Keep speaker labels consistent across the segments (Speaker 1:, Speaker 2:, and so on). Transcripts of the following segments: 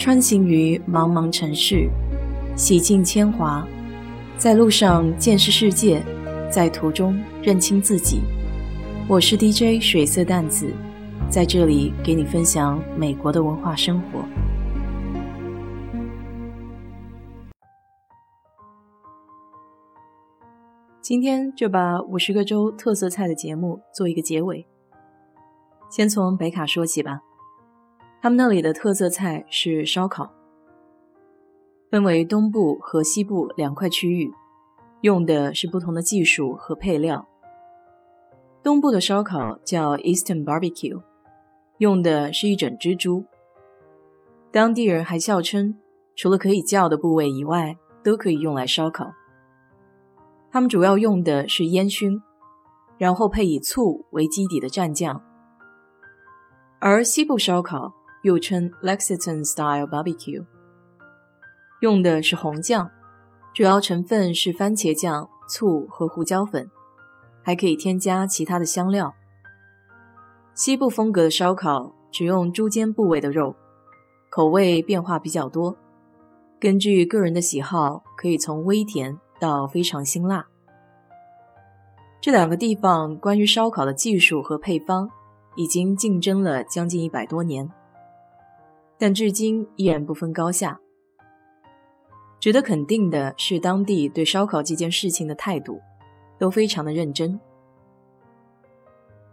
Speaker 1: 穿行于茫茫城市，洗尽铅华，在路上见识世界，在途中认清自己。我是 DJ 水色淡子，在这里给你分享美国的文化生活。今天就把五十个州特色菜的节目做一个结尾。先从北卡说起吧，他们那里的特色菜是烧烤，分为东部和西部两块区域，用的是不同的技术和配料。东部的烧烤叫 Eastern Barbecue，用的是一整只猪，当地人还笑称，除了可以叫的部位以外，都可以用来烧烤。他们主要用的是烟熏，然后配以醋为基底的蘸酱。而西部烧烤又称 Lexington Style Barbecue，用的是红酱，主要成分是番茄酱、醋和胡椒粉，还可以添加其他的香料。西部风格的烧烤只用猪肩部位的肉，口味变化比较多，根据个人的喜好，可以从微甜到非常辛辣。这两个地方关于烧烤的技术和配方。已经竞争了将近一百多年，但至今依然不分高下。值得肯定的是，当地对烧烤这件事情的态度都非常的认真。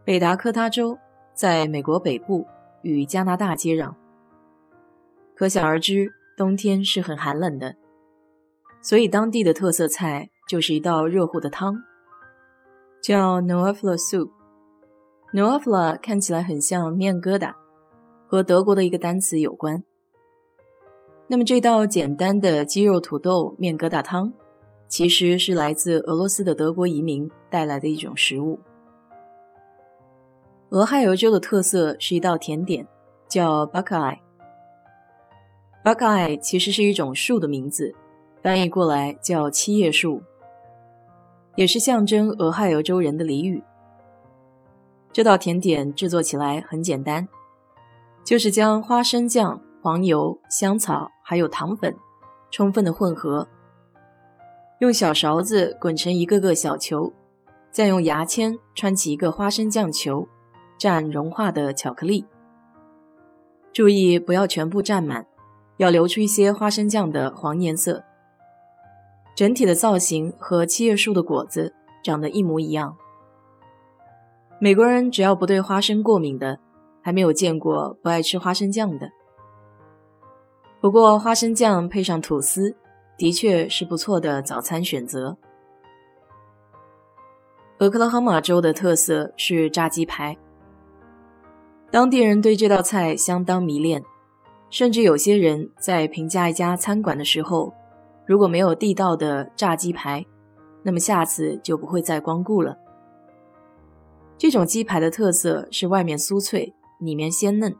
Speaker 1: 北达科他州在美国北部，与加拿大接壤，可想而知，冬天是很寒冷的，所以当地的特色菜就是一道热乎的汤，叫 n o a f l a Soup。n o a f l a 看起来很像面疙瘩，和德国的一个单词有关。那么这道简单的鸡肉土豆面疙瘩汤，其实是来自俄罗斯的德国移民带来的一种食物。俄亥俄州的特色是一道甜点，叫 Buckeye。Buckeye 其实是一种树的名字，翻译过来叫七叶树，也是象征俄亥俄州人的俚语。这道甜点制作起来很简单，就是将花生酱、黄油、香草还有糖粉充分的混合，用小勺子滚成一个个小球，再用牙签穿起一个花生酱球，蘸融化的巧克力。注意不要全部蘸满，要留出一些花生酱的黄颜色。整体的造型和七叶树的果子长得一模一样。美国人只要不对花生过敏的，还没有见过不爱吃花生酱的。不过花生酱配上吐司，的确是不错的早餐选择。俄克拉荷马州的特色是炸鸡排，当地人对这道菜相当迷恋，甚至有些人在评价一家餐馆的时候，如果没有地道的炸鸡排，那么下次就不会再光顾了。这种鸡排的特色是外面酥脆，里面鲜嫩。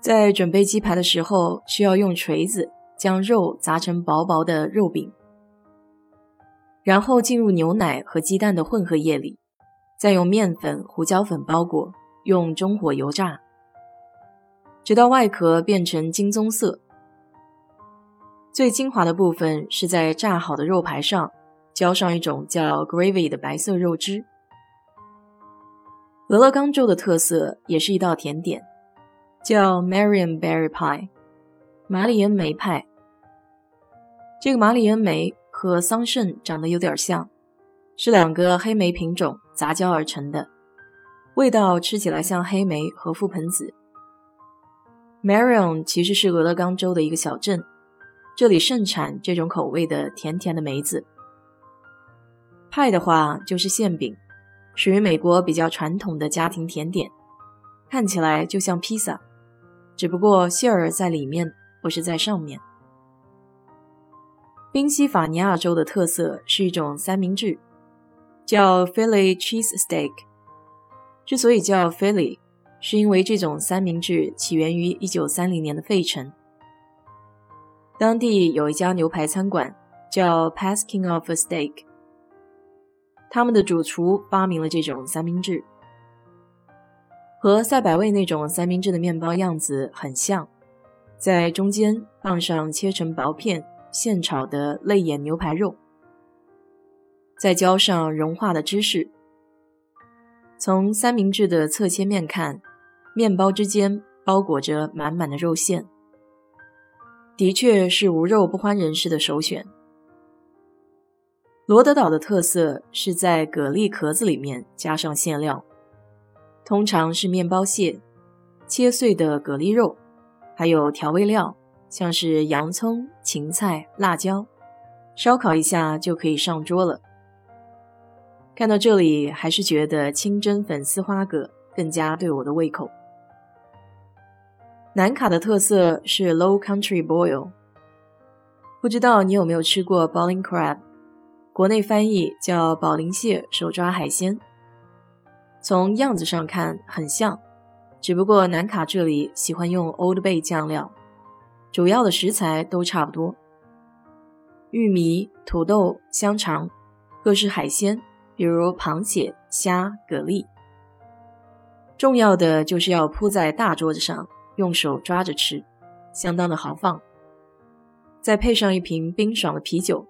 Speaker 1: 在准备鸡排的时候，需要用锤子将肉砸成薄薄的肉饼，然后进入牛奶和鸡蛋的混合液里，再用面粉、胡椒粉包裹，用中火油炸，直到外壳变成金棕色。最精华的部分是在炸好的肉排上浇上一种叫 gravy 的白色肉汁。俄勒冈州的特色也是一道甜点，叫 Marionberry Pie，马里恩梅派。这个马里恩梅和桑葚长得有点像，是两个黑莓品种杂交而成的，味道吃起来像黑莓和覆盆子。Marion 其实是俄勒冈州的一个小镇，这里盛产这种口味的甜甜的梅子。派的话就是馅饼。属于美国比较传统的家庭甜点，看起来就像披萨，只不过馅儿在里面，不是在上面。宾夕法尼亚州的特色是一种三明治，叫 Philly Cheese Steak。之所以叫 Philly，是因为这种三明治起源于1930年的费城，当地有一家牛排餐馆叫 Pasking of a Steak。他们的主厨发明了这种三明治，和赛百味那种三明治的面包样子很像，在中间放上切成薄片现炒的肋眼牛排肉，再浇上融化的芝士。从三明治的侧切面看，面包之间包裹着满满的肉馅，的确是无肉不欢人士的首选。罗德岛的特色是在蛤蜊壳子里面加上馅料，通常是面包屑、切碎的蛤蜊肉。还有调味料，像是洋葱、芹菜、辣椒，烧烤一下就可以上桌了。看到这里，还是觉得清蒸粉丝花蛤更加对我的胃口。南卡的特色是 Low Country Boil，不知道你有没有吃过 Bowling Crab，国内翻译叫宝鳞蟹手抓海鲜。从样子上看很像。只不过南卡这里喜欢用 Old Bay 酱料，主要的食材都差不多：玉米、土豆、香肠，各式海鲜，比如螃蟹、虾、蛤蜊。重要的就是要铺在大桌子上，用手抓着吃，相当的豪放。再配上一瓶冰爽的啤酒，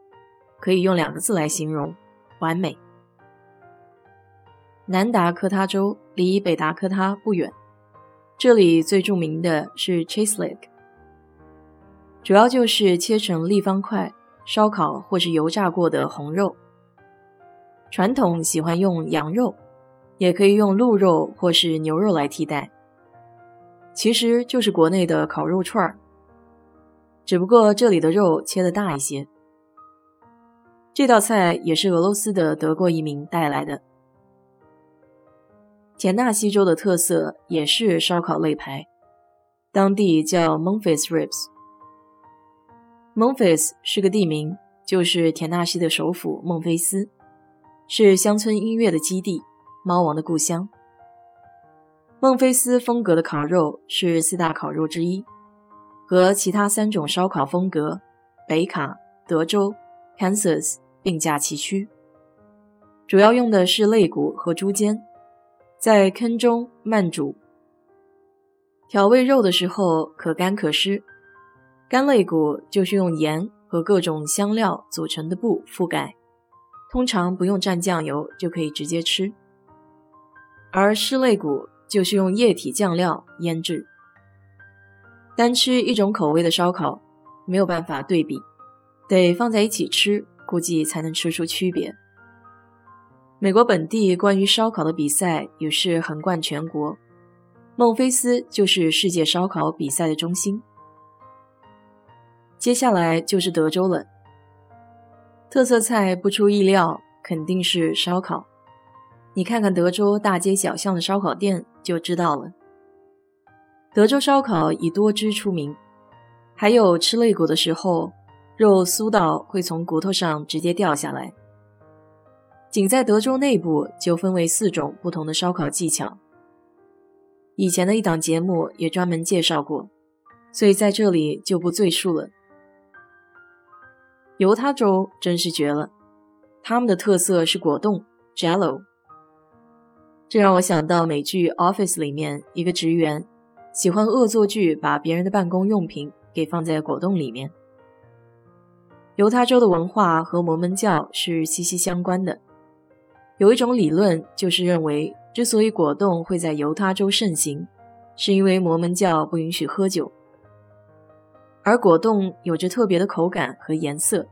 Speaker 1: 可以用两个字来形容：完美。南达科他州离北达科他不远。这里最著名的是 Chase Lake，主要就是切成立方块烧烤或是油炸过的红肉。传统喜欢用羊肉，也可以用鹿肉或是牛肉来替代。其实就是国内的烤肉串儿，只不过这里的肉切的大一些。这道菜也是俄罗斯的德国移民带来的。田纳西州的特色也是烧烤肋排，当地叫 Memphis Ribs。Memphis 是个地名，就是田纳西的首府孟菲斯，是乡村音乐的基地，猫王的故乡。孟菲斯风格的烤肉是四大烤肉之一，和其他三种烧烤风格北卡、德州、Kansas 并驾齐驱，主要用的是肋骨和猪肩。在坑中慢煮，调味肉的时候可干可湿。干肋骨就是用盐和各种香料组成的布覆盖，通常不用蘸酱油就可以直接吃。而湿肋骨就是用液体酱料腌制。单吃一种口味的烧烤没有办法对比，得放在一起吃，估计才能吃出区别。美国本地关于烧烤的比赛也是横贯全国，孟菲斯就是世界烧烤比赛的中心。接下来就是德州了，特色菜不出意料肯定是烧烤。你看看德州大街小巷的烧烤店就知道了。德州烧烤以多汁出名，还有吃肋骨的时候，肉酥到会从骨头上直接掉下来。仅在德州内部就分为四种不同的烧烤技巧。以前的一档节目也专门介绍过，所以在这里就不赘述了。犹他州真是绝了，他们的特色是果冻 （Jello）。这让我想到美剧《Office》里面一个职员喜欢恶作剧，把别人的办公用品给放在果冻里面。犹他州的文化和摩门教是息息相关的。有一种理论，就是认为，之所以果冻会在犹他州盛行，是因为摩门教不允许喝酒，而果冻有着特别的口感和颜色，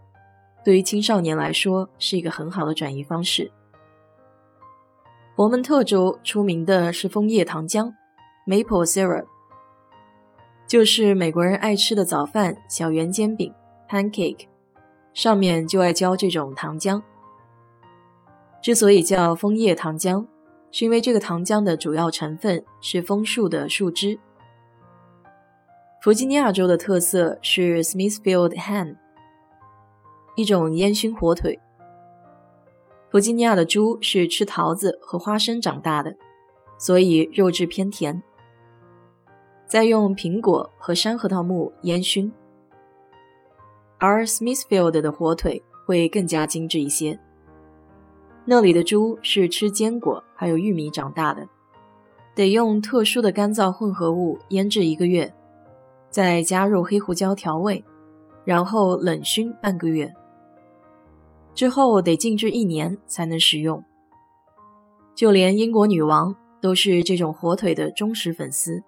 Speaker 1: 对于青少年来说是一个很好的转移方式。佛蒙特州出名的是枫叶糖浆 （Maple Syrup），就是美国人爱吃的早饭小圆煎饼 （Pancake），上面就爱浇这种糖浆。之所以叫枫叶糖浆，是因为这个糖浆的主要成分是枫树的树枝。弗吉尼亚州的特色是 Smithfield Ham，一种烟熏火腿。弗吉尼亚的猪是吃桃子和花生长大的，所以肉质偏甜。再用苹果和山核桃木烟熏，而 Smithfield 的火腿会更加精致一些。那里的猪是吃坚果还有玉米长大的，得用特殊的干燥混合物腌制一个月，再加入黑胡椒调味，然后冷熏半个月。之后得静置一年才能食用。就连英国女王都是这种火腿的忠实粉丝。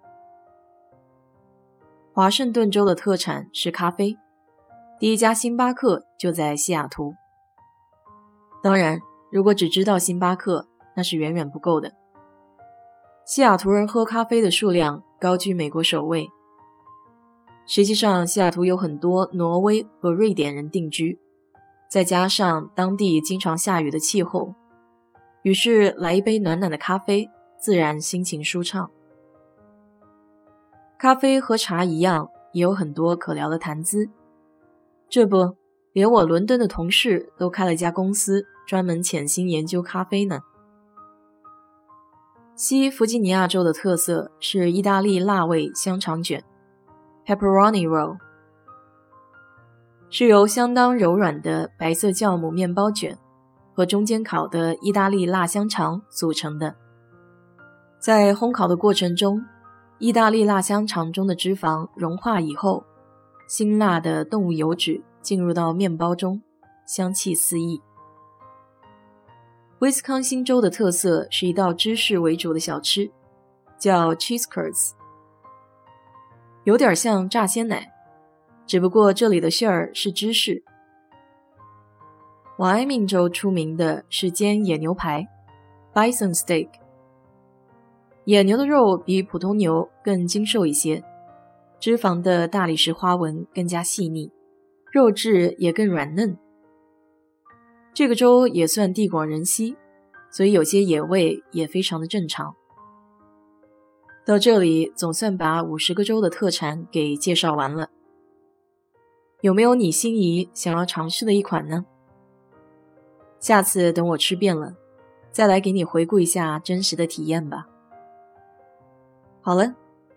Speaker 1: 华盛顿州的特产是咖啡，第一家星巴克就在西雅图。当然，如果只知道星巴克，那是远远不够的。西雅图人喝咖啡的数量高居美国首位。实际上，西雅图有很多挪威和瑞典人定居，再加上当地经常下雨的气候，于是来一杯暖暖的咖啡，自然心情舒畅。咖啡和茶一样，也有很多可聊的谈资。这不，连我伦敦的同事都开了家公司，专门潜心研究咖啡呢。西弗吉尼亚州的特色是意大利辣味香肠卷 （Pepperoni Roll），是由相当柔软的白色酵母面包卷和中间烤的意大利辣香肠组成的。在烘烤的过程中，意大利辣香肠中的脂肪融化以后，辛辣的动物油脂进入到面包中，香气四溢。威斯康星州的特色是一道芝士为主的小吃，叫 cheese curds，有点像炸鲜奶，只不过这里的馅儿是芝士。瓦埃明州出名的是煎野牛排，bison steak。野牛的肉比普通牛更精瘦一些，脂肪的大理石花纹更加细腻，肉质也更软嫩。这个州也算地广人稀，所以有些野味也非常的正常。到这里总算把五十个州的特产给介绍完了，有没有你心仪想要尝试的一款呢？下次等我吃遍了，再来给你回顾一下真实的体验吧。好了，